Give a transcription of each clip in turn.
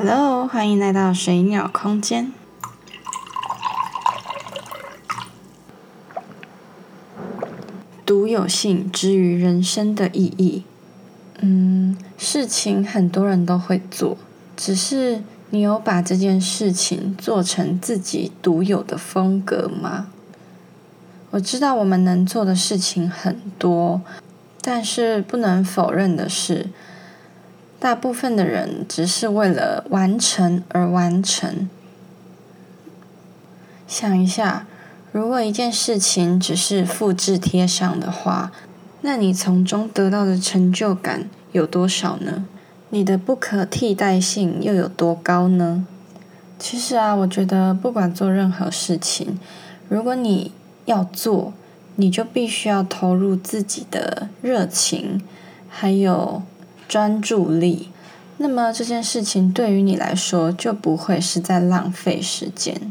Hello，欢迎来到水鸟空间。独有性之于人生的意义。嗯，事情很多人都会做，只是你有把这件事情做成自己独有的风格吗？我知道我们能做的事情很多，但是不能否认的是。大部分的人只是为了完成而完成。想一下，如果一件事情只是复制贴上的话，那你从中得到的成就感有多少呢？你的不可替代性又有多高呢？其实啊，我觉得不管做任何事情，如果你要做，你就必须要投入自己的热情，还有。专注力，那么这件事情对于你来说就不会是在浪费时间。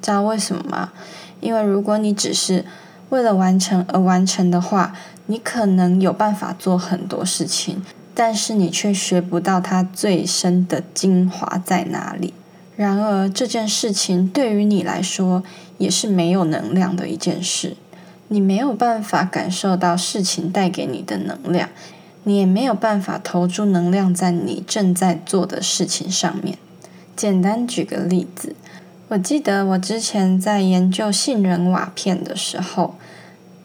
知道为什么吗？因为如果你只是为了完成而完成的话，你可能有办法做很多事情，但是你却学不到它最深的精华在哪里。然而这件事情对于你来说也是没有能量的一件事，你没有办法感受到事情带给你的能量。你也没有办法投注能量在你正在做的事情上面。简单举个例子，我记得我之前在研究杏仁瓦片的时候，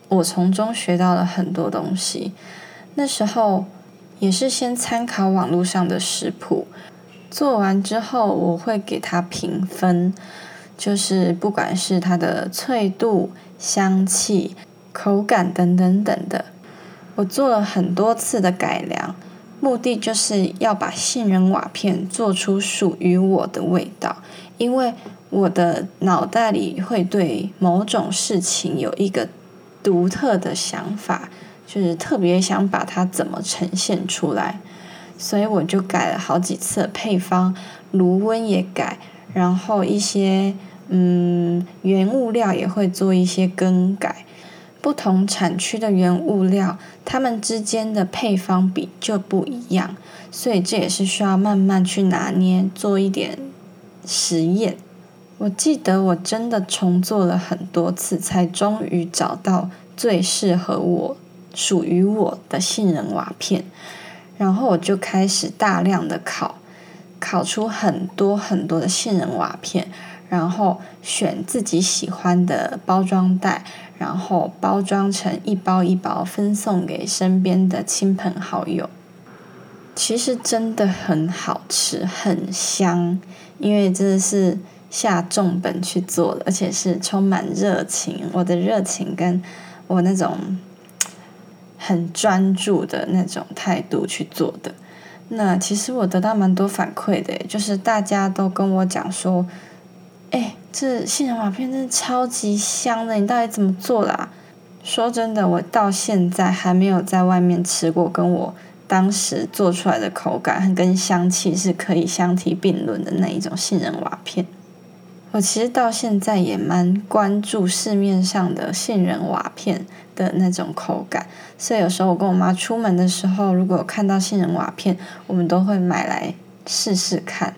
我从中学到了很多东西。那时候也是先参考网络上的食谱，做完之后我会给它评分，就是不管是它的脆度、香气、口感等等等的。我做了很多次的改良，目的就是要把杏仁瓦片做出属于我的味道。因为我的脑袋里会对某种事情有一个独特的想法，就是特别想把它怎么呈现出来，所以我就改了好几次配方，炉温也改，然后一些嗯原物料也会做一些更改。不同产区的原物料，它们之间的配方比就不一样，所以这也是需要慢慢去拿捏，做一点实验。我记得我真的重做了很多次，才终于找到最适合我、属于我的杏仁瓦片。然后我就开始大量的烤，烤出很多很多的杏仁瓦片。然后选自己喜欢的包装袋，然后包装成一包一包分送给身边的亲朋好友。其实真的很好吃，很香，因为真的是下重本去做的，而且是充满热情。我的热情跟我那种很专注的那种态度去做的。那其实我得到蛮多反馈的，就是大家都跟我讲说。这杏仁瓦片真的超级香的，你到底怎么做的啊？说真的，我到现在还没有在外面吃过跟我当时做出来的口感跟香气是可以相提并论的那一种杏仁瓦片。我其实到现在也蛮关注市面上的杏仁瓦片的那种口感，所以有时候我跟我妈出门的时候，如果看到杏仁瓦片，我们都会买来试试看。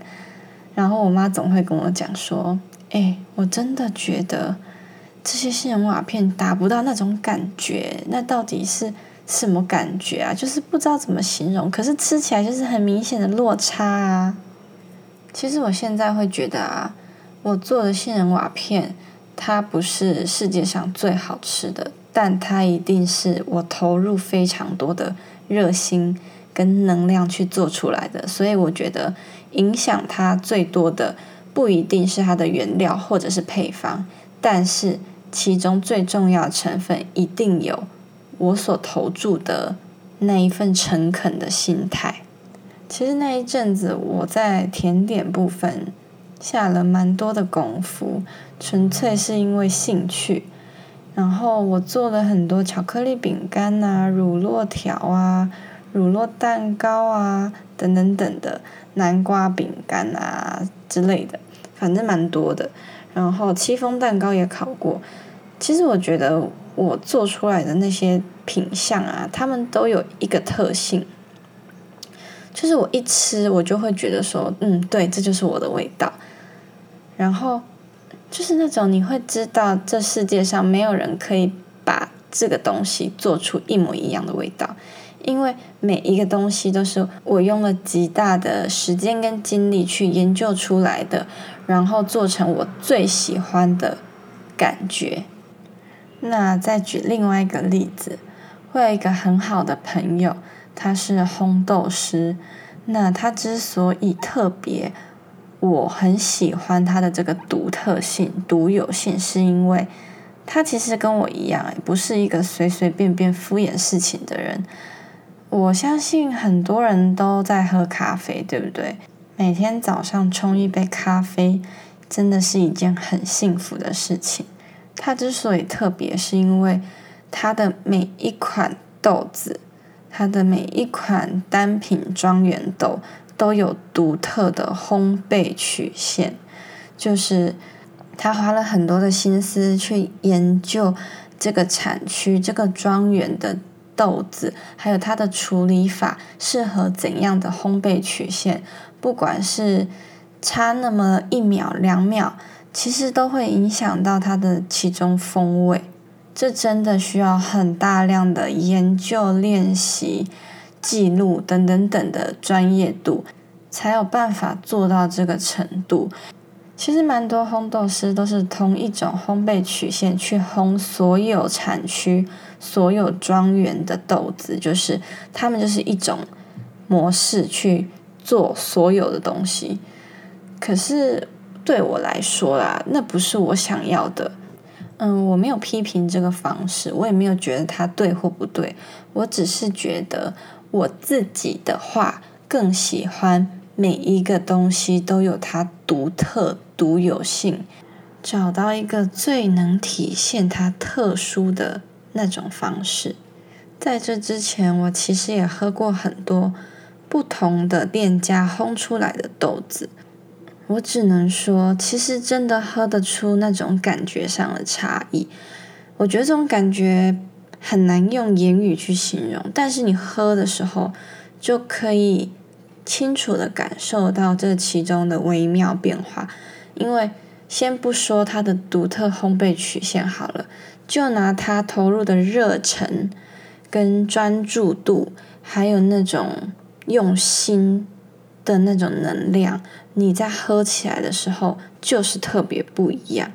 然后我妈总会跟我讲说：“哎，我真的觉得这些杏仁瓦片达不到那种感觉，那到底是什么感觉啊？就是不知道怎么形容。可是吃起来就是很明显的落差啊。其实我现在会觉得啊，我做的杏仁瓦片，它不是世界上最好吃的，但它一定是我投入非常多的热心。”跟能量去做出来的，所以我觉得影响它最多的不一定是它的原料或者是配方，但是其中最重要的成分一定有我所投注的那一份诚恳的心态。其实那一阵子我在甜点部分下了蛮多的功夫，纯粹是因为兴趣。然后我做了很多巧克力饼干啊、乳酪条啊。乳酪蛋糕啊，等等等的南瓜饼干啊之类的，反正蛮多的。然后戚风蛋糕也烤过。其实我觉得我做出来的那些品相啊，它们都有一个特性，就是我一吃，我就会觉得说，嗯，对，这就是我的味道。然后就是那种你会知道，这世界上没有人可以把这个东西做出一模一样的味道，因为每一个东西都是我用了极大的时间跟精力去研究出来的，然后做成我最喜欢的感觉。那再举另外一个例子，我有一个很好的朋友。他是烘豆师，那他之所以特别，我很喜欢他的这个独特性、独有性，是因为他其实跟我一样，不是一个随随便便敷衍事情的人。我相信很多人都在喝咖啡，对不对？每天早上冲一杯咖啡，真的是一件很幸福的事情。它之所以特别，是因为它的每一款豆子。它的每一款单品庄园豆都有独特的烘焙曲线，就是他花了很多的心思去研究这个产区、这个庄园的豆子，还有它的处理法适合怎样的烘焙曲线，不管是差那么一秒两秒，其实都会影响到它的其中风味。这真的需要很大量的研究、练习、记录等等等的专业度，才有办法做到这个程度。其实蛮多烘豆师都是同一种烘焙曲线去烘所有产区、所有庄园的豆子，就是他们就是一种模式去做所有的东西。可是对我来说啦，那不是我想要的。嗯，我没有批评这个方式，我也没有觉得它对或不对，我只是觉得我自己的话更喜欢每一个东西都有它独特、独有性，找到一个最能体现它特殊的那种方式。在这之前，我其实也喝过很多不同的店家烘出来的豆子。我只能说，其实真的喝得出那种感觉上的差异。我觉得这种感觉很难用言语去形容，但是你喝的时候就可以清楚的感受到这其中的微妙变化。因为先不说它的独特烘焙曲线好了，就拿它投入的热忱、跟专注度，还有那种用心。的那种能量，你在喝起来的时候就是特别不一样。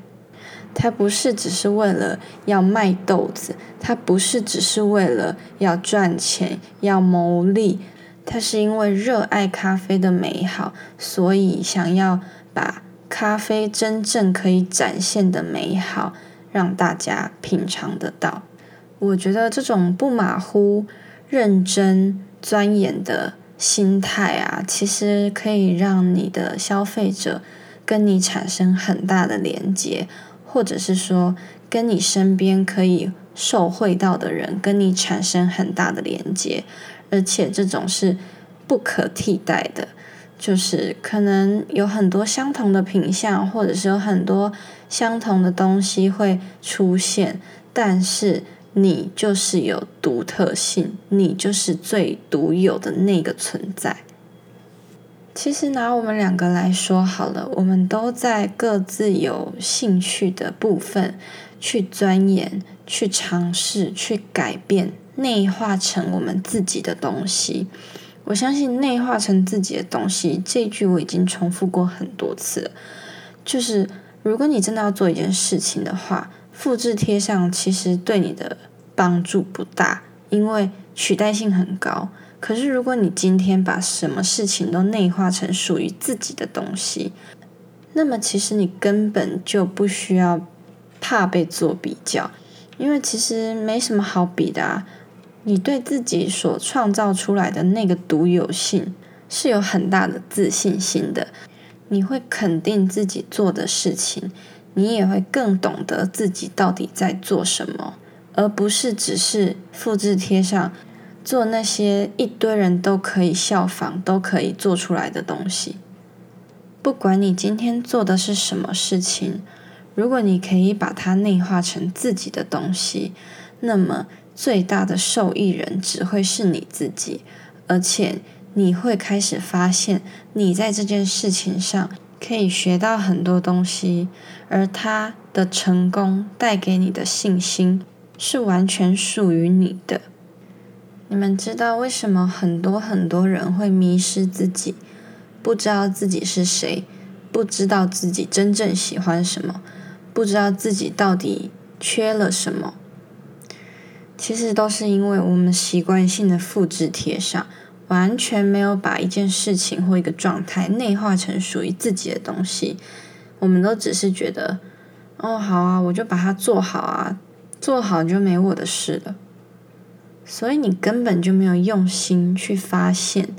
它不是只是为了要卖豆子，它不是只是为了要赚钱要牟利，它是因为热爱咖啡的美好，所以想要把咖啡真正可以展现的美好让大家品尝得到。我觉得这种不马虎、认真钻研的。心态啊，其实可以让你的消费者跟你产生很大的连接，或者是说跟你身边可以受惠到的人跟你产生很大的连接，而且这种是不可替代的，就是可能有很多相同的品相，或者是有很多相同的东西会出现，但是。你就是有独特性，你就是最独有的那个存在。其实拿我们两个来说好了，我们都在各自有兴趣的部分去钻研、去尝试、去改变、内化成我们自己的东西。我相信“内化成自己的东西”这句我已经重复过很多次了。就是如果你真的要做一件事情的话。复制贴上其实对你的帮助不大，因为取代性很高。可是如果你今天把什么事情都内化成属于自己的东西，那么其实你根本就不需要怕被做比较，因为其实没什么好比的啊。你对自己所创造出来的那个独有性是有很大的自信心的，你会肯定自己做的事情。你也会更懂得自己到底在做什么，而不是只是复制贴上做那些一堆人都可以效仿、都可以做出来的东西。不管你今天做的是什么事情，如果你可以把它内化成自己的东西，那么最大的受益人只会是你自己，而且你会开始发现，你在这件事情上可以学到很多东西，而他的成功带给你的信心是完全属于你的。你们知道为什么很多很多人会迷失自己，不知道自己是谁，不知道自己真正喜欢什么，不知道自己到底缺了什么？其实都是因为我们习惯性的复制贴上。完全没有把一件事情或一个状态内化成属于自己的东西，我们都只是觉得，哦，好啊，我就把它做好啊，做好就没我的事了。所以你根本就没有用心去发现。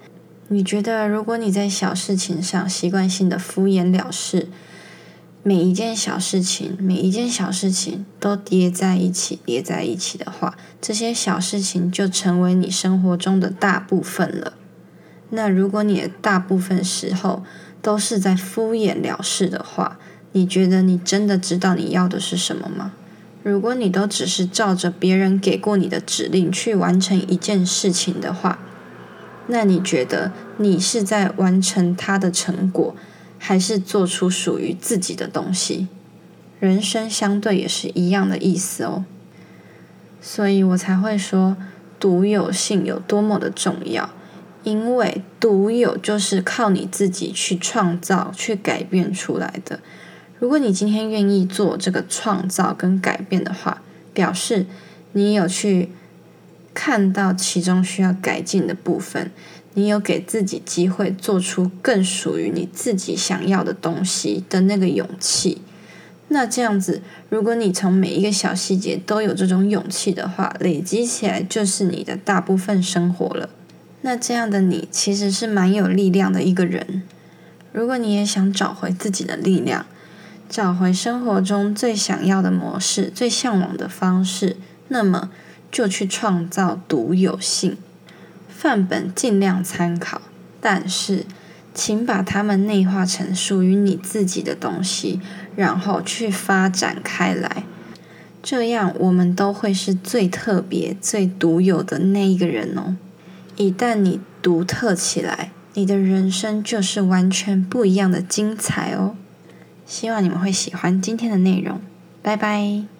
你觉得，如果你在小事情上习惯性的敷衍了事，每一件小事情，每一件小事情都叠在一起，叠在一起的话，这些小事情就成为你生活中的大部分了。那如果你的大部分时候都是在敷衍了事的话，你觉得你真的知道你要的是什么吗？如果你都只是照着别人给过你的指令去完成一件事情的话，那你觉得你是在完成它的成果？还是做出属于自己的东西，人生相对也是一样的意思哦。所以我才会说独有性有多么的重要，因为独有就是靠你自己去创造、去改变出来的。如果你今天愿意做这个创造跟改变的话，表示你有去看到其中需要改进的部分。你有给自己机会做出更属于你自己想要的东西的那个勇气，那这样子，如果你从每一个小细节都有这种勇气的话，累积起来就是你的大部分生活了。那这样的你其实是蛮有力量的一个人。如果你也想找回自己的力量，找回生活中最想要的模式、最向往的方式，那么就去创造独有性。范本尽量参考，但是请把它们内化成属于你自己的东西，然后去发展开来。这样，我们都会是最特别、最独有的那一个人哦。一旦你独特起来，你的人生就是完全不一样的精彩哦。希望你们会喜欢今天的内容，拜拜。